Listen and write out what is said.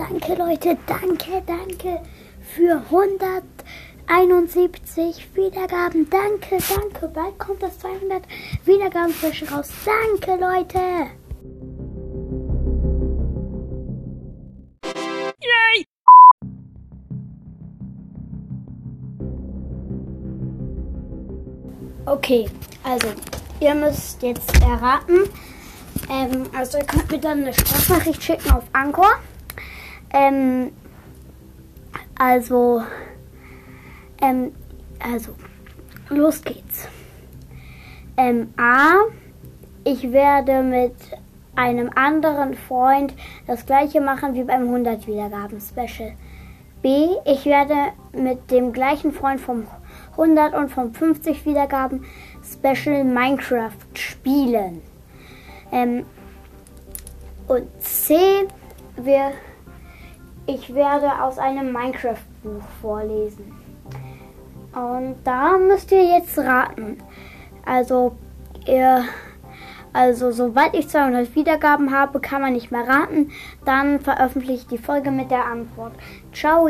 danke Leute, danke, danke für 171 Wiedergaben. Danke, danke. Bald kommt das 200 Wiedergaben raus. Danke Leute. Okay, also ihr müsst jetzt erraten. Ähm, also ihr könnt mir dann eine Sprachnachricht schicken auf Anchor. Ähm, also, ähm, also, los geht's. Ähm, A, ich werde mit einem anderen Freund das gleiche machen wie beim 100 Wiedergaben Special. B, ich werde mit dem gleichen Freund vom 100 und vom 50 Wiedergaben Special Minecraft spielen. Ähm, und C, wir, ich werde aus einem Minecraft-Buch vorlesen. Und da müsst ihr jetzt raten. Also, ihr, also sobald ich 200 Wiedergaben habe, kann man nicht mehr raten. Dann veröffentliche ich die Folge mit der Antwort. Ciao!